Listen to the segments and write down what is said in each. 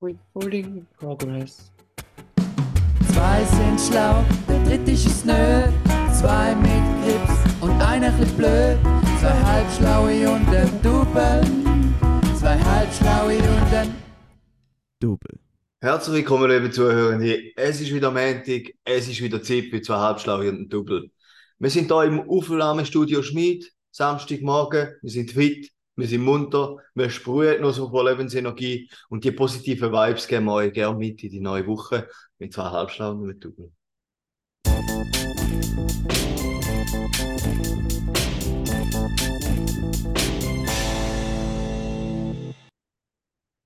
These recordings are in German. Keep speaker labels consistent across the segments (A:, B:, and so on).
A: Recording progress.
B: Zwei sind schlau, der dritte ist es nö. Zwei mit Grips und einer chli blöd. Zwei halbschlaue und ein Double. Zwei halbschlaue und ein
A: Double.
C: Herzlich willkommen, liebe Zuhörende. Es ist wieder Montag, es ist wieder Zeit für zwei Halbschlaue und ein Double. Wir sind hier im Aufnahmestudio Schmied, Samstagmorgen, wir sind fit, wir sind munter, wir sprühen noch so voll Lebensenergie und die positiven Vibes geben wir euch gerne mit in die neue Woche mit zwei Halbschlauen einem Double.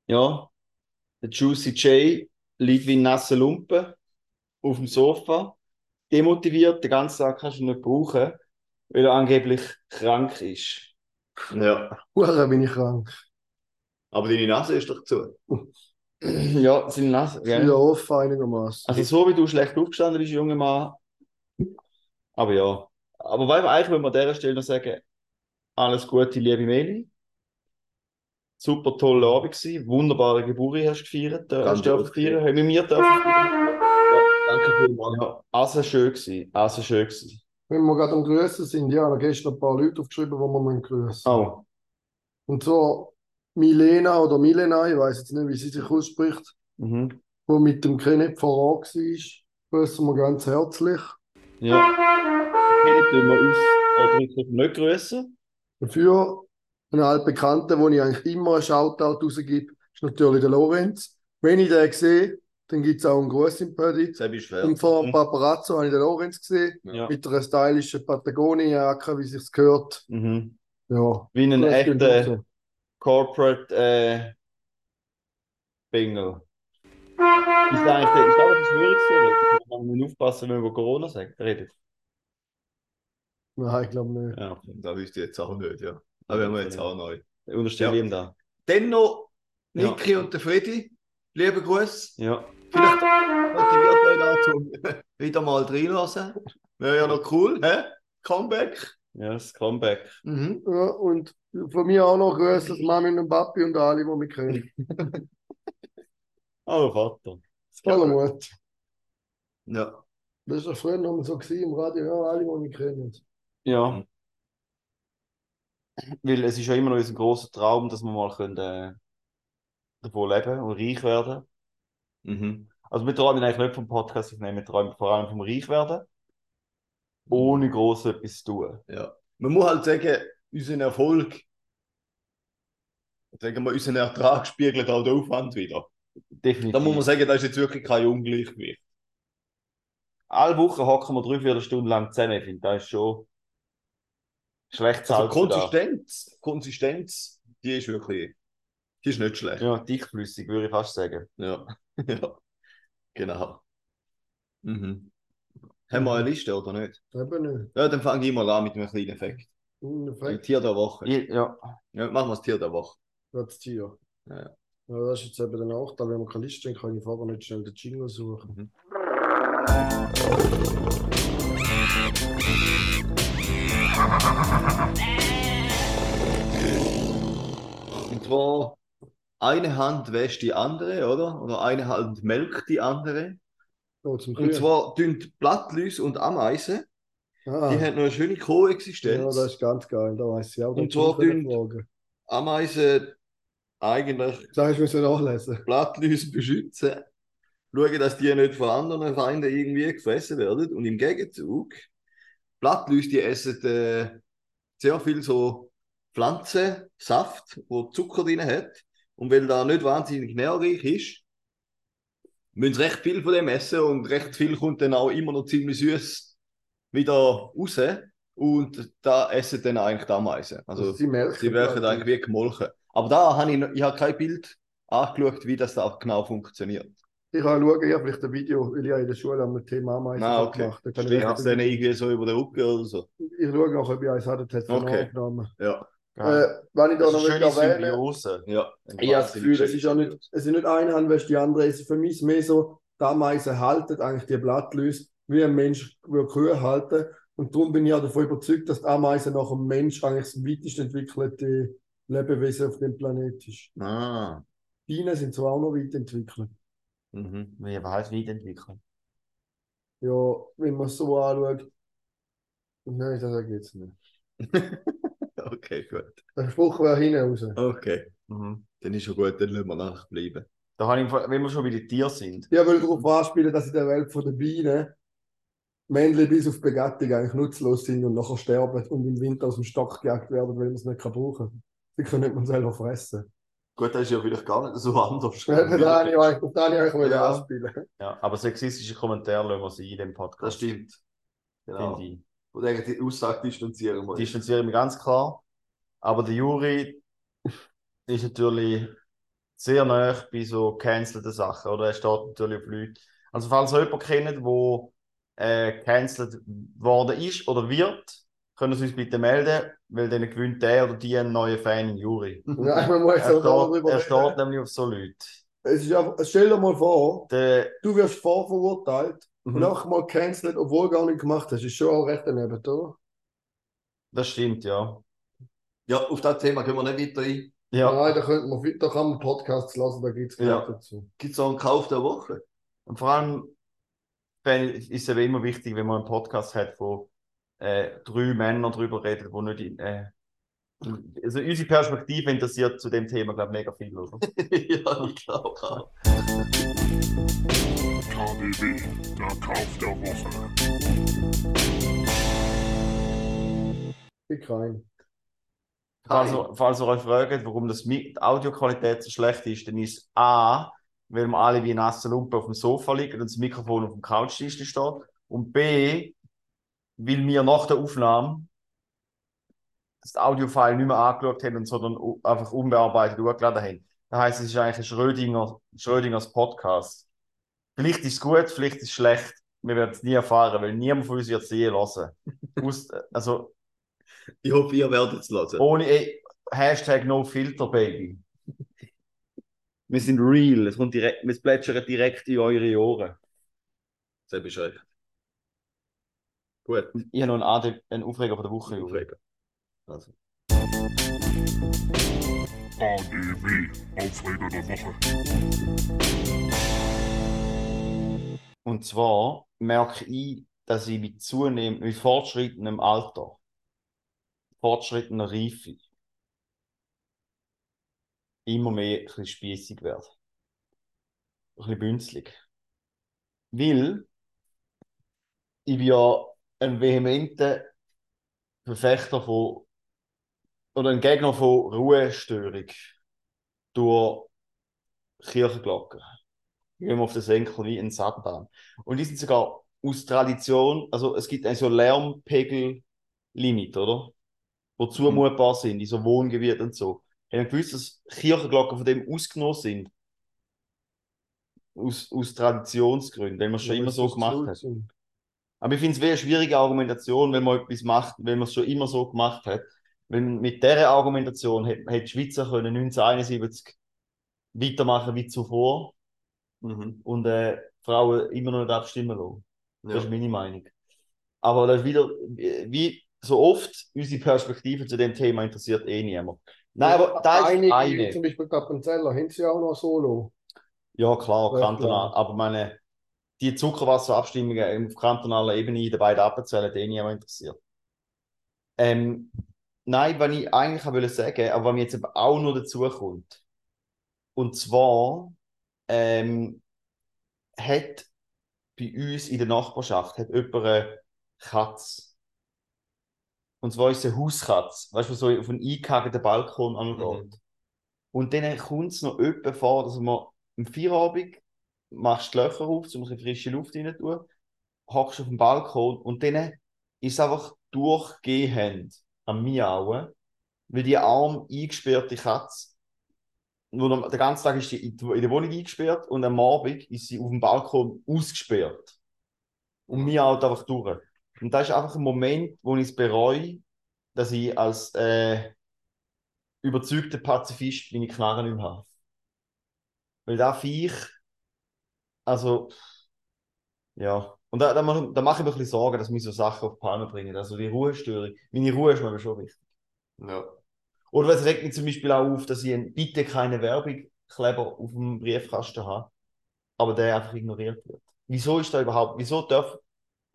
D: Ja, der Juicy J liegt wie ein nasser Lumpen auf dem Sofa. Demotiviert, den ganzen Tag kannst du nicht brauchen, weil er angeblich krank ist.
C: Ja,
E: Hure bin ich krank.
C: aber deine Nase ist doch zu.
D: ja, seine Nase.
E: Ja.
D: Gell?
E: offen einigermaßen.
D: Also so wie du schlecht aufgestanden bist, junger Mann. Aber ja. Aber weil wir eigentlich, wenn wir an dieser Stelle noch sagen, alles Gute, liebe Meli. Super toller Abend gewesen. Wunderbare Geburt hast du gefeiert. Äh, hast du dürfen feiern. Haben wir mir dürfen feiern.
C: Danke vielmals.
D: Ja, also schön gewesen. Also schön gewesen.
E: Wenn wir gerade am Grüßen sind, ja, da gestern ein paar Leute aufgeschrieben, die wir grüßen
D: Oh.
E: Und so Milena oder Milena, ich weiß jetzt nicht, wie sie sich ausspricht,
D: Mhm.
E: mit dem Kenneth voran war, grüßen wir ganz herzlich.
D: Ja. Kennen tun wir uns ausdrücklich nicht grüßen.
E: Dafür einen altbekannten, wo ich eigentlich immer einen Shoutout rausgebe, ist natürlich der Lorenz. Wenn ich den sehe, dann gibt es auch einen
C: ist fair.
E: Und vor dem Paparazzo habe ich den Lorenz gesehen,
D: Ja.
E: mit einer stylischen Patagonia-Jacke, wie sich's gehört.
D: Mhm.
E: Ja.
D: Wie ein echter. Corporate äh, Bingo. Ist das eigentlich der, ist das eine Verschwörungstheorie? Man muss aufpassen, wenn wir über Corona sagen, reden.
E: Nein, ich glaube nicht.
D: Ja.
C: Das wüsste ich jetzt auch nicht, ja. Aber wir haben jetzt auch neu.
D: Unterstelle
C: Ja.
D: ihm da.
C: Dann noch
D: Ja.
C: Niki und der Freddy. Liebe Grüße.
D: Ja.
C: Motiviert euch dazu, wieder mal reinlassen. Wäre ja noch cool, hä? Comeback.
D: Ja, das Comeback.
C: Mhm.
E: Ja, und von mir auch noch Grüße an Mami und Papi und alle, die mich kennen.
D: Oh, Vater.
E: Voller Mut.
C: Ja.
E: Das ist ja früher noch mal so gewesen, im Radio, ja, alle, die mich kennen.
D: Ja. Weil es ist ja immer noch unser grosser Traum, dass wir mal können, äh, davon leben und reich werden.
C: Mhm.
D: Also wir träumen eigentlich nicht vom Podcast aufnehmen, wir träumen vor allem vom Reich werden. Ohne groß etwas zu tun.
C: ja. Man muss halt sagen, unseren Erfolg, sagen wir, unseren Ertrag spiegelt auch den Aufwand wieder.
D: Definitiv.
C: Da muss man sagen, das ist jetzt wirklich kein Ungleichgewicht.
D: Alle Wochen hocken wir drei, vier Stunden lang zusammen. Ich finde, das ist schon schlecht
C: Also
D: für da.
C: Konsistenz, Konsistenz, die ist wirklich, die ist nicht schlecht.
D: Ja, dickflüssig, würde ich fast sagen.
C: Ja, ja. Genau. Mhm. Haben wir eine Liste oder nicht?
E: Eben nicht.
C: Ja, dann fange ich mal an mit einem kleinen Effekt. Ein
E: Uneffekt,
C: Tier der Woche.
D: Ja,
C: Ja, machen wir das Tier der Woche.
E: das Tier.
C: Ja, ja.
E: Ja, das ist jetzt eben der Nachteil, wenn man keine Liste haben, kann ich vorher nicht schnell den Jingle suchen.
C: Und zwar, eine Hand wäscht die andere, oder? Oder eine Hand melkt die andere.
E: Oh,
C: Und zwar tun Blattläuse und Ameisen,
E: ah,
C: die haben noch eine schöne
E: ja,
C: Koexistenz.
E: das ist ganz geil, da weiß ich auch.
C: Und zwar
E: kann ich
C: dünn-
E: fragen.
C: Ameisen eigentlich
E: Das du müssen nachlesen.
C: Blattläuse beschützen, schauen, dass die nicht von anderen Feinden irgendwie gefressen werden. Und im Gegenzug, Blattläuse, die essen äh, sehr viel so Pflanzensaft, wo Zucker drin hat. Und weil da nicht wahnsinnig nährreich ist, müssen sie recht viel von dem essen und recht viel kommt dann auch immer noch ziemlich süß wieder raus. Und da essen dann eigentlich die Ameisen. Also,
E: sie melken.
C: die werden eigentlich wie gemolken. Aber da habe ich, noch- ich habe kein Bild angeschaut, wie das da genau funktioniert.
E: Ich kann schauen, ich habe vielleicht ein Video, weil ich in der Schule am Thema Ameisen
C: Ah, okay.
E: gemacht kann ich vielleicht
C: es dann irgendwie so über den Rücken oder so.
E: Ich schaue noch, ob ich eins hatte, das hat es
C: Okay.
E: aufgenommen.
C: Ja.
D: Geil.
E: Äh, wenn ich da
D: das
E: noch
D: ist eine
E: will
D: schöne
E: erwähnen
D: Symbiose.
C: Ja.
E: Ich habe das Gefühl, es ist ja nicht, es ist nicht eine Hand wäscht die andere. Es ist für mich mehr so, die Ameisen halten eigentlich die Blattläuse, wie ein Mensch würde Kühe halten. Und darum bin ich auch davon überzeugt, dass die Ameise nach dem Mensch eigentlich das weitest entwickelte Lebewesen auf dem Planet ist.
C: Ah.
E: Die Bienen sind zwar auch noch weit entwickelt.
D: Mhm. Wie heißt weiterentwickeln?
E: Ja, wenn man es so anschaut. Nein, das ich jetzt nicht.
C: Okay, gut.
E: Der Spruch wäre hinten raus.
C: Okay.
D: Mhm.
C: Dann ist schon gut, dann lassen wir nachher bleiben.
D: Da habe ich, wenn wir schon bei den Tieren sind.
E: Ich will darauf anspielen, dass in der Welt der Bienen Männchen bis auf Begattung eigentlich nutzlos sind und nachher sterben und im Winter aus dem Stock gejagt werden, weil man es nicht kann brauchen Sie können nicht man selber fressen.
C: Gut, das ist ja vielleicht gar nicht so anders.
E: Da habe ich auf das habe ich eigentlich
C: Ja.
E: ja. anspielen.
D: Ja, aber sexistische Kommentare lassen wir sie in dem Podcast.
C: Das stimmt. Genau.
D: Finde ich.
C: Und eigentlich die Aussage distanzieren wir.
D: distanziere ich mich ganz klar. Aber der Juri ist natürlich sehr nah bei so cancelten Sachen. Oder er steht natürlich auf Leute. Also, falls ihr jemanden kennt, der äh, cancelled worden ist oder wird, können Sie uns bitte melden, weil dann gewinnt der oder die einen neuen Fan in Juri.
E: Ja, man muss
D: Er
E: auch darüber
D: steht, er steht nämlich auf so Leute.
E: Es ist einfach, stell dir mal vor,
D: Der,
E: du wirst vorverurteilt
D: mhm,
E: auch mal cancelled, obwohl du gar nicht gemacht hast. Ist schon auch recht daneben, oder?
D: das stimmt, ja.
C: Ja, auf das Thema können wir nicht weiter ein.
D: Ja,
E: Nein, da, könnte man, da kann man Podcasts lassen, da gibt es
D: Ja.
E: dazu.
C: Gibt es auch einen Kauf der Woche?
D: Und vor allem wenn, ist es eben immer wichtig, wenn man einen Podcast hat, wo äh, drei Männer darüber reden, wo nicht in, äh, also unsere Perspektive interessiert zu dem Thema, glaube ich, mega viel, oder?
C: ja, ich glaube auch.
F: KDW, der Kauf der Woche.
E: Ich kein.
D: Falls ihr, falls ihr euch fragt, warum das die Audioqualität so schlecht ist, dann ist es A, weil wir alle wie nasse Lumpen auf dem Sofa liegen und das Mikrofon auf dem Couchtisch steht. Und B, weil wir nach der Aufnahme das Audiofile nicht mehr angeschaut haben, und sondern einfach unbearbeitet hochgeladen haben. Das heisst, es ist eigentlich ein Schrödinger, Schrödingers Podcast. Vielleicht ist es gut, vielleicht ist es schlecht. Wir werden es nie erfahren, weil niemand von uns wird es je hören. Also,
C: Ich hoffe, ihr werdet es hören.
D: ohne eh, Hashtag No Filter, Baby. Wir sind real. Es, kommt direkt, es plätschert direkt in eure Ohren.
C: Sehr Bescheid. Gut.
D: Ich habe noch einen, Ade, einen Aufreger von der Woche.
C: Aufreger. Also.
F: KDW, Aufreger der Woche.
D: Und zwar merke ich, dass ich mit zunehmendem, mit fortschrittendem Alter, fortschrittender Reife, immer mehr ein bisschen spiessig werde. Ein bisschen bünzlig. Weil ich bin ja ein vehementer Verfechter von oder ein Gegner von Ruhestörung durch Kirchenglocken. Gehen wir auf den Senkel wie ein Satan. Und die sind sogar aus Tradition, also es gibt ein so Lärmpegel-Limit, oder? Wo zumutbar sind, in so Wohngebieten und so. Ich habe gewusst, dass Kirchenglocken von dem ausgenommen sind. Aus, aus Traditionsgründen, weil man es schon immer so gemacht hat. Aber ich finde es eine schwierige Argumentation, wenn man etwas macht, wenn man es schon immer so gemacht hat. Wenn mit dieser Argumentation hätte, hätte die Schweizer können 1971 weitermachen wie zuvor
C: Mhm.
D: und äh, Frauen immer noch nicht abstimmen lassen. Das
C: Ja.
D: ist meine Meinung. Aber das ist wieder, wie wie so oft, unsere Perspektive zu dem Thema interessiert eh niemand. Nein, aber da ist
E: Einige,
D: eine.
E: zum Beispiel Appenzeller, haben sie ja auch noch Solo.
D: Ja, klar, kantonal. Aber meine, die Zuckerwasserabstimmungen auf kantonaler Ebene in den beiden Appenzellen, die niemand interessiert. Ähm, nein, was ich eigentlich auch sagen, aber was mir jetzt auch noch dazu kommt. Und zwar ähm, hat bei uns in der Nachbarschaft hat jemand eine Katze. Und zwar ist es eine Hauskatze. Weißt du, so auf einen eingehagten Balkon angeht.
C: Mhm.
D: Und dann kommt es noch öppe vor, dass man am Feierabend machst die Löcher auf, um ein frische Luft rein tun, hockst auf dem Balkon und dann ist es einfach durchgehend am Miauen, weil die arm eingesperrte Katze, wo den ganzen Tag ist sie in die- in der Wohnung eingesperrt und am Abend ist sie auf dem Balkon ausgesperrt. Und miaut einfach durch. Und das ist einfach ein Moment, wo ich es bereue, dass ich als äh, überzeugter Pazifist meine Knarre nicht mehr habe. Weil da Viech, also, ja. Und da, da, mach- da mache ich mir ein bisschen Sorgen, dass mich so Sachen auf die Palme bringen. Also die Ruhestörung. Meine Ruhe ist mir schon wichtig.
C: Ja.
D: Oder es regt mich zum Beispiel auch auf, dass ich ein Bitte keine Werbung Kleber auf dem Briefkasten habe, aber der einfach ignoriert wird. Wieso ist da überhaupt, wieso darf,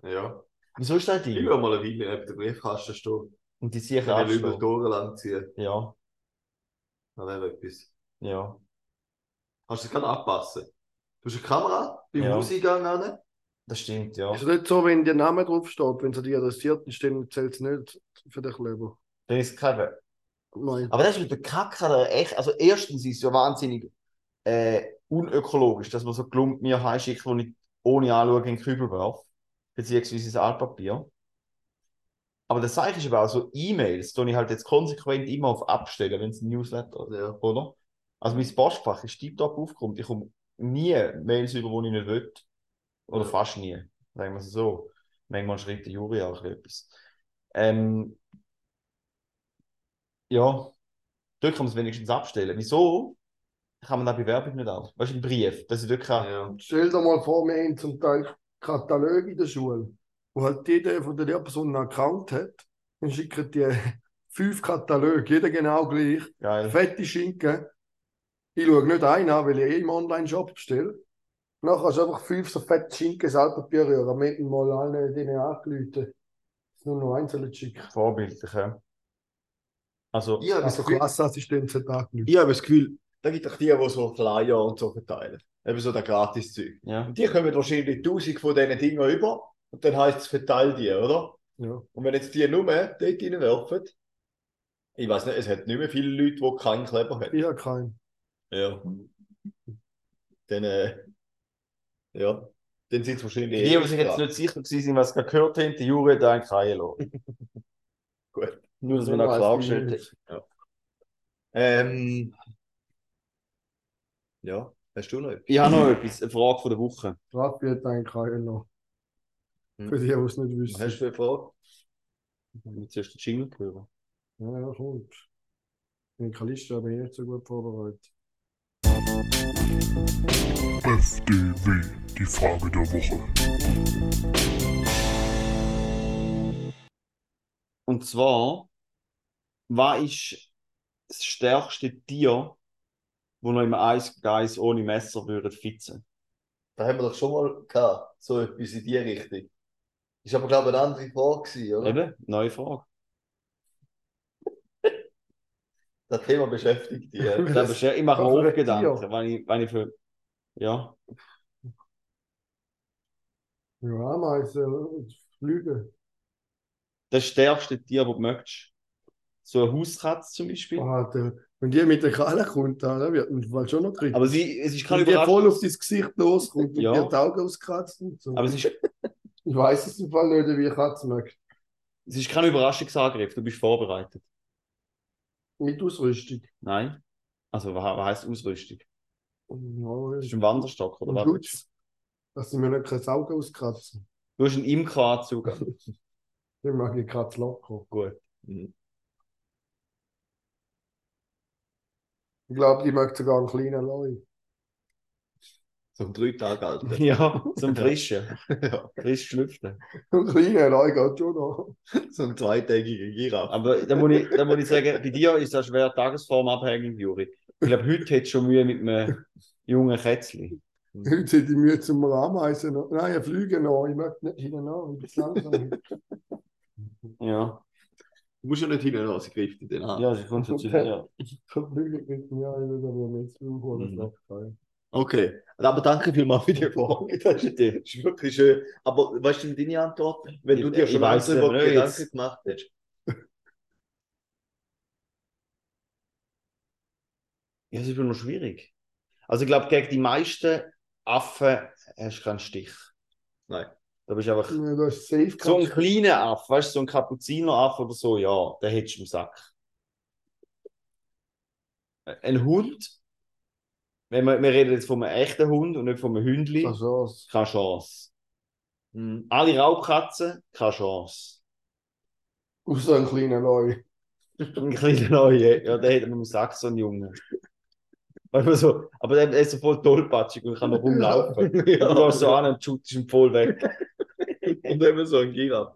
C: Ja.
D: Wieso ist da ein
C: Ich
D: Ding?
C: will mal eine Weile neben dem Briefkasten stehen.
D: Und die sicher
C: ich über die. Tore lang ziehen.
D: Ja,
C: Das wäre etwas.
D: ja.
C: Kannst du das gerade anpassen? Du hast eine Kamera beim
D: Ja.
C: Hauseingang an.
D: Das stimmt, ja.
E: Ist es nicht so, wenn der Name drauf steht, wenn es dich adressiert dann zählt es nicht für den Kleber?
D: Dann ist es kein
E: Nein.
D: Aber das ist mit der Kacke der echt. Also, erstens ist es ja wahnsinnig äh, unökologisch, dass man so Klumpen mir heimschickt, die ich ohne Anschauen in den Kübel werfe. Beziehungsweise ins Altpapier. Aber das Zeichen ist aber auch so E-Mails, die ich halt jetzt konsequent immer auf Abstellen, wenn es ein Newsletter ist,
C: Ja.
D: oder? Also, mein Postfach ist tiptop aufgekommen. Ich komme nie Mails über, die ich nicht will. Oder
C: Ja.
D: fast nie. Sagen wir es so. Manchmal schreibt der Juri auch etwas. Ähm, ja, dort kann man es wenigstens abstellen. Wieso kann man da Bewerbung nicht ab? Weißt du, ein Brief, dass ich dort kann.
C: Ja.
E: Stell dir mal vor, wir haben zum Teil Kataloge in der Schule, wo halt jeder von der Lehrpersonen einen Account hat. Dann schicken die fünf Kataloge, jeder genau gleich.
D: Geil.
E: Fette Schinken. Ich schaue nicht einen an, weil ich eh im Online-Shop bestelle. Dann kannst du einfach fünf so fette Schinken selber berühren. Am Ende mal allen denen angerufen. Nur noch einzelne schicken.
D: Vorbildlich, ja. Also,
C: Ich habe das
E: Also
C: Gefühl,
E: Klassenassistent hat angerufen.
C: ich habe das Gefühl, da gibt es die, die so Flyer und so verteilen. Eben so der Gratis-Zeug.
D: ja.
C: Und die kommen wahrscheinlich tausend von diesen Dingen über. Und dann heisst es, verteil die, oder?
E: Ja.
C: Und wenn jetzt die nur dort reinwerfen, ich weiß nicht, es hat nicht mehr viele Leute, die keinen Kleber haben.
E: Ich habe keinen.
C: Ja. Dann, äh, ja, dann sind es wahrscheinlich.
D: Die, die sich jetzt nicht sicher gewesen sind, was sie gehört haben, die hat einen Kreien lassen.
C: Gut.
D: Nur, dass wir noch
E: weiss
D: klargestellt haben.
C: Ähm, ja, hast du noch etwas?
D: Ich habe noch etwas, eine Frage von der Woche.
E: Raffi hat einen keinen noch.
C: Hm.
E: Für die, die es nicht wissen.
C: hast du eine Frage?
D: Jetzt zuerst den Jingle hören.
E: Ja, ja, kommt. In der Liste habe ich nicht so gut vorbereitet.
F: FDW, die Frage der Woche.
D: Und zwar, was ist das stärkste Tier, wo noch im Eis Geis ohne Messer würde fitzen?
C: Da haben wir doch schon mal gehabt, so etwas in die Richtung. Ist aber, glaube ich, eine andere Frage gewesen, oder?
D: Eben, neue Frage.
C: Das Thema beschäftigt dich. ja.
D: Das ich mache mir auch Gedanken, wenn ich, wenn ich für. Ja,
E: Ja, Ameisen, Flüge.
D: das stärkste Tier, das du möchtest. So eine Hauskatze zum Beispiel.
E: Alter, wenn die mit der Kralle kommt, dann wird man Fall schon noch kriegen.
D: Aber sie, es ist keine
E: wenn die voll auf dein Gesicht loskommt und
D: Ja.
E: dir die Augen auskratzt und so.
D: Aber es ist,
E: ich weiß es im Fall nicht, wie ich Katze mag.
D: es ist kein Überraschungsangriff, du bist vorbereitet.
E: Mit Ausrüstung.
D: Nein. Also, was, was heißt Ausrüstung?
E: Ja,
D: Das ist ein Wanderstock, oder was?
E: Schutz. Dass sie mir nicht kein Auge auskratzen.
D: Du hast einen Imkeranzug. an.
E: Dann mag ich Katze locker.
D: Gut.
C: Mhm.
E: Ich glaube, die mag sogar einen kleinen Leu.
C: So ein drei Tage alt.
D: Ja, zum Frischen.
C: ja.
D: Frisch schlüpfen.
E: Ein kleiner Leu geht schon noch.
C: So ein zweitägiger Giraffe.
D: Aber da muss, ich, da muss ich sagen, bei dir ist das schwer tagesformabhängig, Juri. Ich glaube, heute hättest du schon Mühe mit einem jungen Kätzchen.
E: Heute hätte ich Mühe zum Ameisen noch. Nein, ein Flüge noch. Ich möchte nicht hinten Ich bin langsam.
D: Ja,
C: Du musst ja nicht hinten an, sie greift dich dann an.
D: ja, sie kommt dazu. Ja.
E: Von Flüge mit mir, ich würde aber jetzt holen.
C: Mhm.
E: Das ist geil.
C: Okay, aber danke vielmals für die Frage. Das ist, das ist wirklich schön. Aber weißt du deine Antwort? Wenn du
D: Ich-
C: dir
D: ich
C: schon
D: eben nicht.
C: Gedanken gemacht hast.
D: ja, das ist immer noch schwierig. Also ich glaube, gegen die meisten Affen hast du keinen Stich.
C: Nein.
D: Da bist einfach
E: Ja, du hast safe
D: so ein kleiner Affe, weißt du, so ein Kapuzineraffe oder so, ja, den hättest du im Sack. Ein Hund, wenn wir, wir reden jetzt von einem echten Hund und nicht von einem Hündli,
E: Keine Chance.
D: keine Chance.
C: Mhm.
D: Alle Raubkatzen, keine Chance.
E: Außer ein kleiner Leu.
D: Ein kleiner Neue, ja, der hätte man im Sack, so einen Jungen. Du, so, aber der der ist so voll tollpatschig und kann noch rumlaufen.
C: Ja.
D: Und du gehst so an und shootest ihn voll weg.
C: Und eben so ein Giraffe.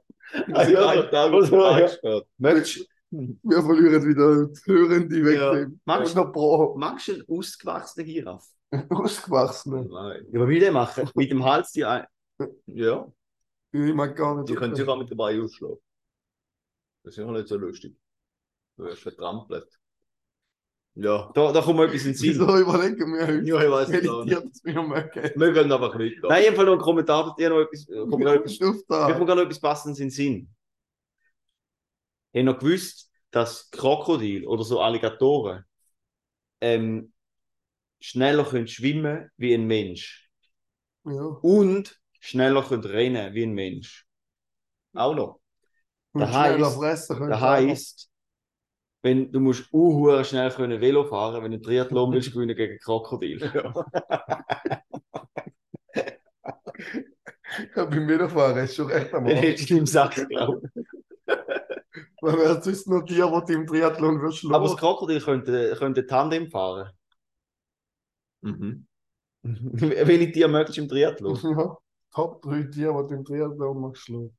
D: Also,
C: Also, ja, da
D: also, ja. Möchtest,
E: Wir verlieren wieder die Hörende weg.
C: Ja.
D: Magst-
E: noch pro
D: Magst du einen ausgewachsenen Giraffe?
E: ausgewachsene.
C: Nein.
D: Ja, was will der machen? Mit dem Hals die ein.
C: Ja,
E: Ich mag gar nicht.
C: die können sich auch mit dabei ausschlagen. Das ist ja nicht so lustig. Du wirst vertrampelt. Ja.
D: Da, da kommt mir etwas in den Sinn.
E: Wieso überlegen wir heute?
C: Ja, ich weiß nicht.
E: Meditiert es mir mögen.
C: Wir können einfach weiter.
D: Nein, einfach noch ein Kommentar, dir noch etwas. Kommt mir noch etwas
E: Stuft
D: Mir kommt noch etwas Passendes in den Sinn. Ich habe noch gewusst, dass Krokodil oder so Alligatoren ähm, schneller können schwimmen wie ein Mensch
E: Ja.
D: und schneller können rennen wie ein Mensch. Auch noch.
E: Und
D: Das
E: schneller
D: heisst-
E: fressen können.
D: Das heisst, wenn du musst uh, schnell können Velo fahren, wenn du einen Triathlon willst gewinnen gegen Krokodil.
E: Ja, beim Velofahren ist schon recht am
D: Dann
E: Arsch.
D: hättest du im Sack glaubt.
E: Weil wer sonst noch Tier, die im Triathlon wirst
D: Aber das. Krokodil könnte, könnte Tandem fahren.
C: Mhm.
D: Welche Tiere möchtest du im Triathlon?
E: Ja. Top 3 Tiere, die du im Triathlon machst schlagen.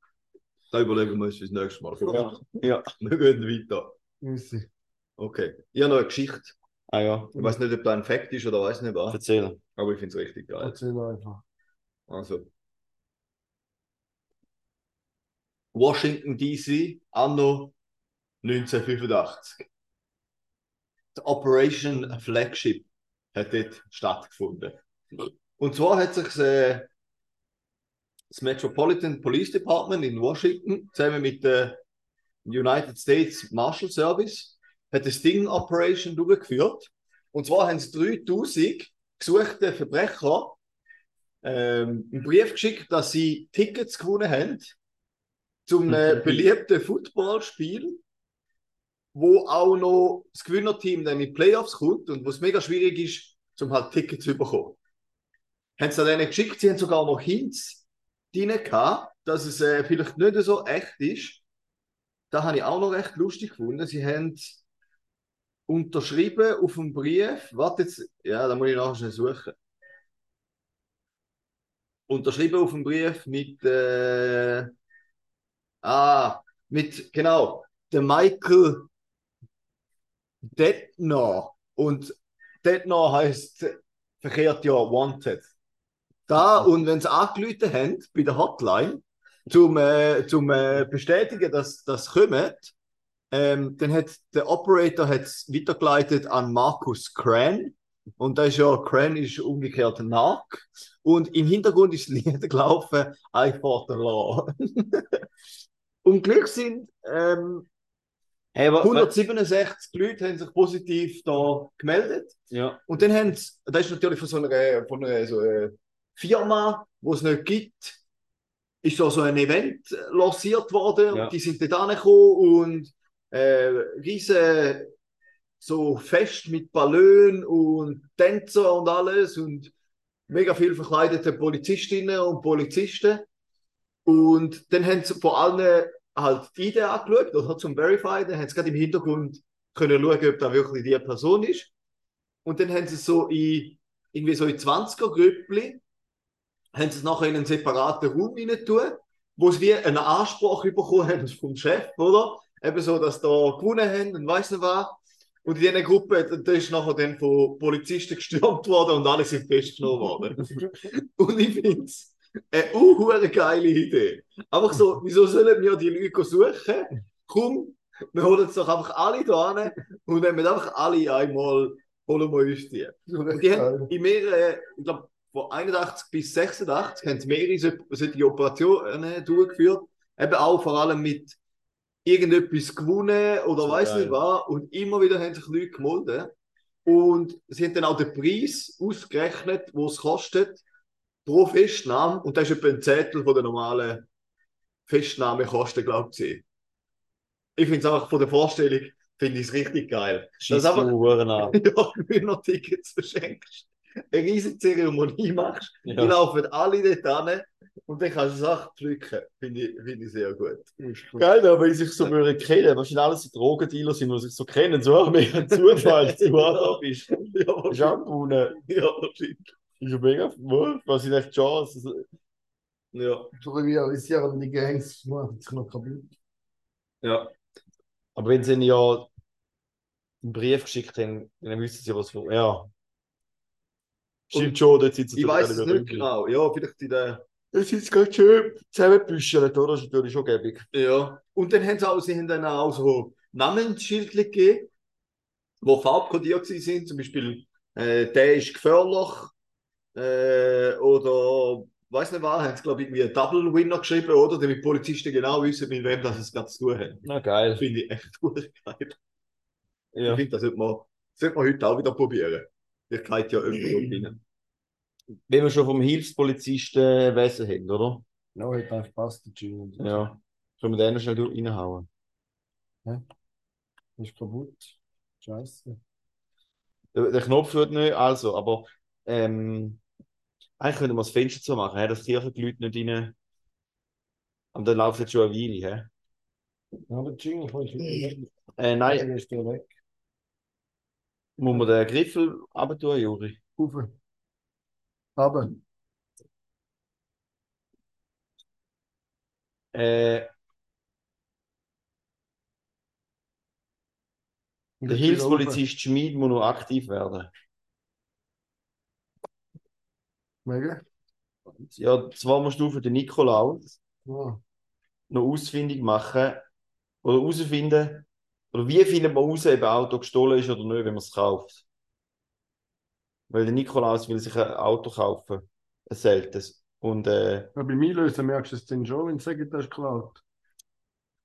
C: Da überlegen wir uns fürs nächste Mal.
D: Ja. ja.
C: Wir gehen weiter.
E: Easy.
C: Okay. Ich habe noch eine Geschichte.
D: Ah ja,
C: Ich weiß nicht, ob da ein Fact ist oder weiß nicht was.
D: erzähl.
C: Aber ich finde es richtig geil.
E: Erzähl einfach.
C: Also. Washington DC, anno 1985. Die Operation Flagship hat dort stattgefunden. Und zwar hat sich äh, das Metropolitan Police Department in Washington zusammen mit der United States Marshal Service hat eine Sting Operation durchgeführt. Und zwar haben sie 3000 gesuchte Verbrecher ähm, einen Brief geschickt, dass sie Tickets gewonnen haben zum äh, beliebten Footballspiel, wo auch noch das Gewinnerteam dann in die Playoffs kommt und wo es mega schwierig ist, zum halt Tickets zu bekommen. Haben sie denen geschickt, sie haben sogar noch Hints drin gehabt, dass es äh, vielleicht nicht so echt ist. Da habe ich auch noch recht lustig gefunden. Sie haben unterschrieben auf dem Brief, warte jetzt, ja, da muss ich nachher schnell suchen unterschrieben auf dem Brief mit, äh, ah, mit, genau, der Michael Detnor. Und Detnor heißt verkehrt ja Wanted. Da, und wenn sie angerufen haben bei der Hotline, zum, äh, zum äh, bestätigen, dass das kommt, ähm, dann hat der Operator hat's weitergeleitet an Markus Cran. Und da ist ja, Cran ist umgekehrt Narc. Und im Hintergrund ist das Lied gelaufen, I fought the law. Und Glück sind ähm,
D: Hey, aber,
C: 167 Leute haben sich positiv da gemeldet.
D: ja.
C: Und dann haben sie, das ist natürlich von so einer, von einer, so einer Firma, wo es nicht gibt, ist da so ein Event lanciert worden
D: Ja.
C: und die sind dort angekommen und äh, riesen so Fest mit Ballon und Tänzer und alles und mega viel verkleidete Polizistinnen und Polizisten. Und dann haben sie vor allem halt die Idee angeschaut, oder zum Verify, dann haben sie gerade im Hintergrund können schauen, ob da wirklich die Person ist. Und dann haben sie so in, irgendwie so in 20er Grüppli, haben sie es nachher in einen separaten Raum rein tun, wo sie wie einen Anspruch bekommen haben vom Chef, oder? Eben so, dass sie da gewonnen haben und weiss nicht was. Und in dieser Gruppe, da ist nachher dann von Polizisten gestürmt worden und alle sind festgenommen worden. und ich finde es eine unhure geile Idee. Einfach so, wieso sollen wir die Leute suchen? Komm, wir holen uns doch einfach alle da hin und nehmen einfach alle einmal, holen wir uns die. Und die haben in mehreren, ich glaube, von 81 bis 86 haben sie mehrere so- solche Operationen durchgeführt. Eben auch vor allem mit irgendetwas gewonnen oder weiß nicht was. Und immer wieder haben sich Leute gemeldet. Und sie haben dann auch den Preis ausgerechnet, wo es kostet pro Festnahme. Und das ist etwa ein Zettel von der normalen Festnahmekosten, glaube ich. Ich finde es einfach von der Vorstellung, finde ich es richtig geil.
D: Schießt
C: aber-
D: du Huren an.
C: ja, Gewinnertickets verschenkst, eine riesige Zeremonie machst, die
D: Ja.
C: laufen alle dort hin und dann kannst du Sachen pflücken. Finde ich, finde ich sehr gut.
D: Geil, aber wenn sie sich so würden kennen, wahrscheinlich alles so Drogendealer sind, die sich so kennen, so auch mehr ein Zufall, dass du auch da bist.
C: Ja, wahrscheinlich.
D: cool.
C: Ja, wahrscheinlich.
D: Ist ja mega, was ist echt Chance?
C: Ja.
E: So wie wir die Gangs machen sich noch kaputt.
C: ja.
D: Aber wenn sie ihnen ja einen Brief geschickt haben, dann wissen sie, was. Ja. Stimmt schon, dort sitzen
C: Ich weiß es nicht genau. Ja, vielleicht in der.
D: Es ist gerade schön zusammengebüschelt, oder? Das ist natürlich schon gäbig.
C: Ja. Und dann haben sie auch, sie haben dann auch so Namensschildchen gegeben, die farbkodiert sind. Zum Beispiel, äh, der ist gefährlich. Äh, oder, weiß nicht was, haben sie, glaube ich, irgendwie einen Double Winner geschrieben, oder? Damit die Polizisten genau wissen, mit wem das es gerade zu tun haben.
D: Na geil.
C: Finde ich echt gut geil.
D: Ja.
C: Ich finde, das sollte man, sollte man heute auch wieder probieren. Ich geht ja irgendwo rein.
D: Wenn wir schon vom Hilfspolizisten Wesen haben, oder?
E: Ja, hat eigentlich passt, der Jingle.
D: Ja. Können wir den noch schnell durch- reinhauen?
E: Ist kaputt. Scheiße.
D: Der, der Knopf hört nicht, also, aber ähm, eigentlich könnte man das Fenster zu machen, hä, dass die Kirchenleute nicht rein. Aber dann läuft jetzt schon eine Weile, hä?
E: Ja, der Jingle kommt wieder weg.
D: Äh, nein,
E: Der ist wieder weg.
D: Muss man den Griffel abtun, Juri?
E: Rauf. Aber.
D: Äh, der Hilfspolizist Schmid muss noch aktiv werden.
E: Mega.
D: Ja, zwar musst du für den Nikolaus
E: Ja.
D: noch ausfindig machen oder herausfinden, oder wie findet man raus, ob ein Auto gestohlen ist oder nicht, wenn man es kauft. Weil der Nikolaus will sich ein Auto kaufen, ein seltenes. Und äh,
E: Ja, bei mir lösen merkst du es dann schon, wenn du sagst, das ist geklaut.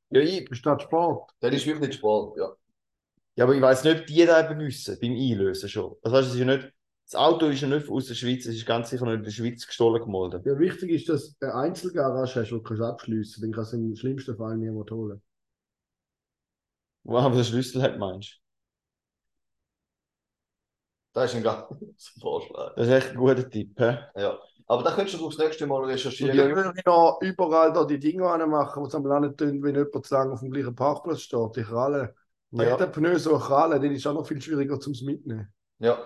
D: ja, ich,
E: Ist das Sport?
C: Das ist wirklich nicht Sport, ja.
D: ja, aber ich weiß nicht, ob die da eben wissen, beim Einlösen schon. Das heißt, es ist ja nicht, das Auto ist ja nicht aus der Schweiz, es ist ganz sicher nicht in der Schweiz gestohlen gemolden.
E: Ja, wichtig ist, dass du eine Einzelgarage hast, die du abschliessen kannst. Dann kannst du im schlimmsten Fall niemand holen.
D: Wo haben wir den Schlüssel hat, meinst du?
C: Das ist ein guter Vorschlag.
D: Das ist echt ein guter Tipp, hä?
C: Ja. Aber da könntest du das nächste Mal
E: Und
C: recherchieren.
E: dann würde ich noch überall da die Dinge anmachen, die es am nicht tun, wenn jemand zu lange auf dem gleichen Parkplatz steht. Die Kralle. Ja. Der Pneu so eine Kralle, den ist auch noch viel schwieriger zum Mitnehmen.
C: Ja.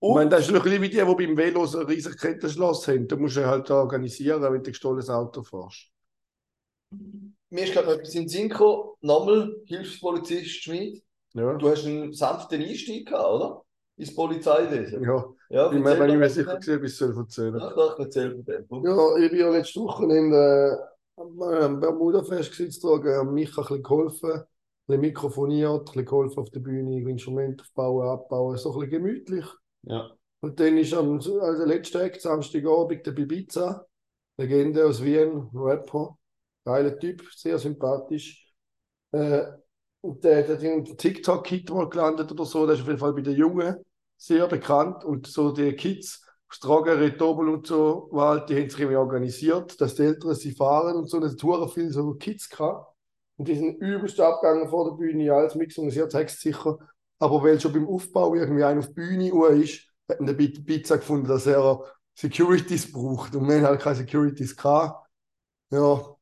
E: Ich meine, das ist ein bisschen wie die, die beim Velo so ein riesiges Kettenschloss haben. Du musst ja halt organisieren, wenn du ein gestohlenes Auto fährst.
C: Mir ist gerade noch etwas in den Sinn gekommen. Nochmal, Hilfspolizist Schmid.
E: Ja.
C: Du hast einen sanften Einstieg gehabt, oder? Ins Polizeiwesen.
E: Ja,
C: Ja,
E: ich meine, wenn ich mir sicher
C: doch
E: gesehen bis soll erzählen.
C: Ja, klar, erzähl von dem.
E: Ja, ich bin ja letzte Wochenende äh, am am Bermuda-Fest gesetzt, haben Micha ein bisschen geholfen, ein bisschen mikrofoniert, ein bisschen geholfen auf der Bühne, Instrumente aufbauen, abbauen, so ein bisschen gemütlich.
D: Ja.
E: Und dann ist am also letzten Tag, Samstagabend, der Bibiza, Legende aus Wien, Rapper, geiler Typ, sehr sympathisch. Äh, und der, der einen TikTok-Hit mal gelandet oder so, der ist auf jeden Fall bei den Jungen sehr bekannt. Und so die Kids aus Trager, Retobel und so, Wald, die haben sich irgendwie organisiert, dass die Eltern sie fahren und so, das Touren viel so Kids gehabt. Und die sind übelst abgegangen vor der Bühne, alles mitsungen, sehr textsicher. Aber weil schon beim Aufbau irgendwie einer auf die Bühne uhr ist, hat man der Pizza gefunden, dass er Securities braucht. Und wir haben halt keine Securities gehabt. Ja,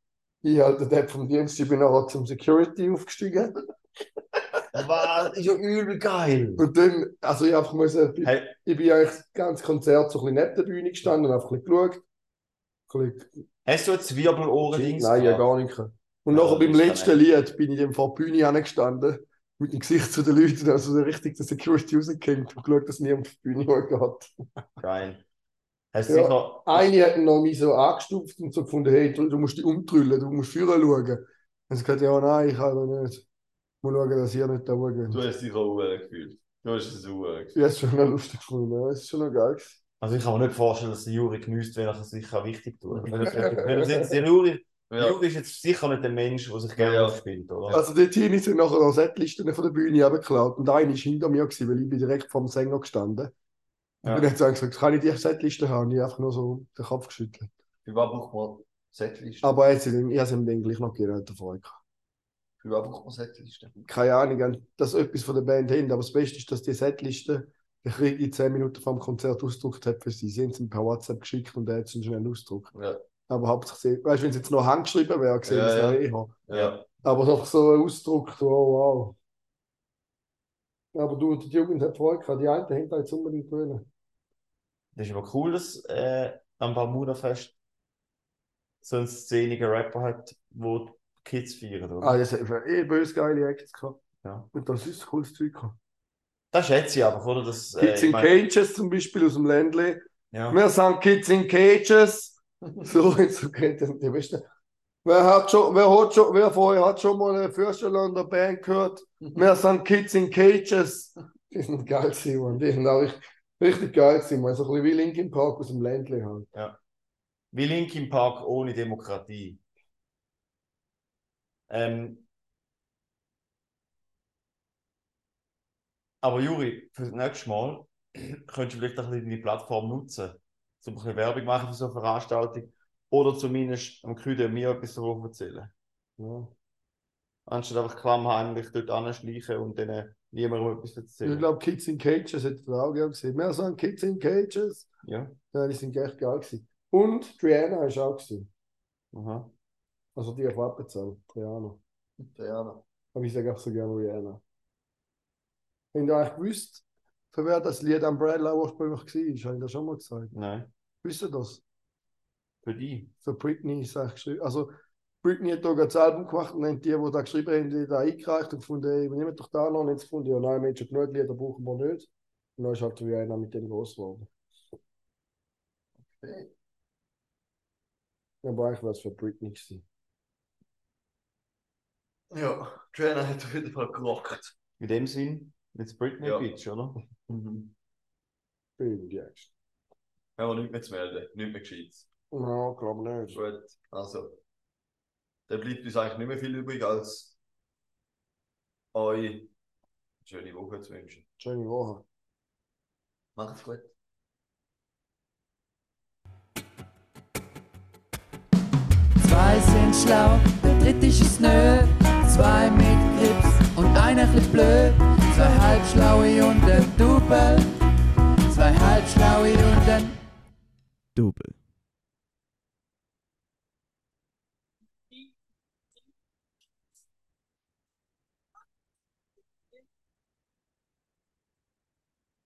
E: ich halt der Depp vom Dienst, ich bin nachher zum Security aufgestiegen.
D: Aber ist ja übel geil.
E: Und dann, also ich einfach müssen,
D: Hey,
E: ich bin eigentlich das ganze Konzert so ein bisschen neben der Bühne gestanden und einfach ein bisschen geschaut. Bisschen,
D: hast du jetzt Wirbelohren-Dings
E: nein, ja gar nicht. Und
D: Ja,
E: nachher beim letzten Lied bin ich dann vor der Bühne angestanden, mit dem Gesicht zu den Leuten, also so richtig der Security rausgekommen und geschaut, dass niemand auf die Bühne geht.
D: Geil. Hast du
E: Ja.
D: sicher.
E: Eine hat ihn noch mich so angestuft und so gefunden, hey, du, du musst dich umtrüllen, du musst führen schauen. Dann habe ich gesagt, ja, nein, ich kann aber nicht. Ich muss schauen, dass ihr nicht da schaut.
C: Du hast dich auch gefühlt. Du hast es auch gefühlt.
E: Ich habe es schon noch lustig gefunden, ja, es ist schon noch geil.
D: Also ich kann mir nicht vorstellen, dass der Juri genießt, wenn er sich wichtig tut. Wenn er, wenn jetzt, der Juri, der Juri ist jetzt sicher nicht der Mensch, der sich gerne
C: Ja.
D: aufspielt, oder?
E: Also dort hin sind nachher noch Setlisten von der Bühne abgeklaut und einer war hinter mir, gewesen, weil ich bin direkt vor dem Sänger gestanden. Und
D: Ja.
E: dann hat sie gesagt, kann ich die Setliste haben? Und ich habe einfach nur so den Kopf geschüttelt.
C: Für was braucht man Setliste?
E: Aber jetzt, ich habe es ihm dann gleich noch er vorher gehabt.
C: Für was braucht man Setliste?
E: keine Ahnung, dass etwas von der Band haben, aber das Beste ist, dass die Setliste der Krieg in 10 Minuten vor dem Konzert ausgedruckt hat für sie. Sie haben es ihm per WhatsApp geschickt und er hat es schnell ausgedruckt.
C: Ja.
E: Aber hauptsächlich, weißt du, wenn es jetzt noch handgeschrieben wäre, gesehen
C: Ja,
E: es
C: ja.
E: eh haben.
C: Ja.
E: Aber doch so so, oh, wow. Aber du, die Jugend hat Freude gehabt, die einen haben da jetzt unbedingt wollen.
D: Das ist aber cool, dass äh, am Bermuda-Fest so einen szenigen Rapper hat, wo Kids feiern, oder?
E: Ah, das hat eh böse geile Acts gehabt.
D: Ja.
E: Und das ist cooles Zeug gehabt.
D: Das schätze ich aber, oder? Das,
E: Kids
D: ich
E: in
D: mein-
E: Cages zum Beispiel aus dem Ländle.
D: Ja.
E: Wir sind Kids in Cages. So, so geht das. Die besten. Wer hat schon, wer hat schon, wer euch hat schon mal eine Fürstenländer Band gehört? Wir sind Kids in Cages. Die sind geil Mann. Die sind auch richtig, richtig geil gewesen, Mann. So ein bisschen wie Linkin Park aus dem Ländle halt.
D: Wie Linkin Park ohne Demokratie. Ähm, aber Juri, für das nächste Mal könntest du vielleicht ein bisschen deine Plattform nutzen, um ein bisschen Werbung machen für so eine Veranstaltung oder zumindest am Küde mir etwas davon erzählen.
E: Ja.
D: Anstatt einfach klammheimlich dort anschleichen und dann niemandem etwas
E: Ich
D: erzählen.
E: glaube, Kids in Cages hätte ich auch gerne gesehen. Wir sind Kids in Cages.
D: Ja.
E: Ja, die sind echt geil gewesen. Und Triana ist auch gewesen.
D: Aha.
E: Also die auf Appenzell. Triana.
C: Diana.
E: Aber ich sage auch so gerne Rihanna. Habt ihr eigentlich gewusst, für wer das Lied Umbrella ursprünglich war? Habe ich das schon mal gesagt?
D: Nein,
E: Wisst ihr das?
D: für die.
E: Für Britney ist es geschrieben. Also, Britney hat da das Album gemacht und dann die, die da geschrieben haben, die da eingereicht und gefunden, ey, wir nehmen doch da noch nicht gefunden. Ja, nein, Menschen genug Lieder brauchen wir nicht. Und dann ist halt Rihanna mit dem groß geworden. Aber eigentlich wäre es für Britney gewesen.
C: Ja, Diana hat auf jeden Fall gerockt.
D: In dem Sinn, jetzt Britney
C: Ja.
D: Bitch, oder?
C: Mhm.
E: Bin die Angst.
C: Haben wir nichts mehr zu melden, nichts mehr Gescheites.
E: Ja, glaube nicht.
C: Gut, also. Dann bleibt uns eigentlich nicht mehr viel übrig, als euch eine schöne Woche zu wünschen.
E: Schöne Woche.
C: Macht's gut.
B: Zwei sind schlau, der dritte ist es nö. Zwei mit Grips und einer chli blöd. Zwei halbschlaue und ein Double. Zwei halbschlaue und ein
A: Double.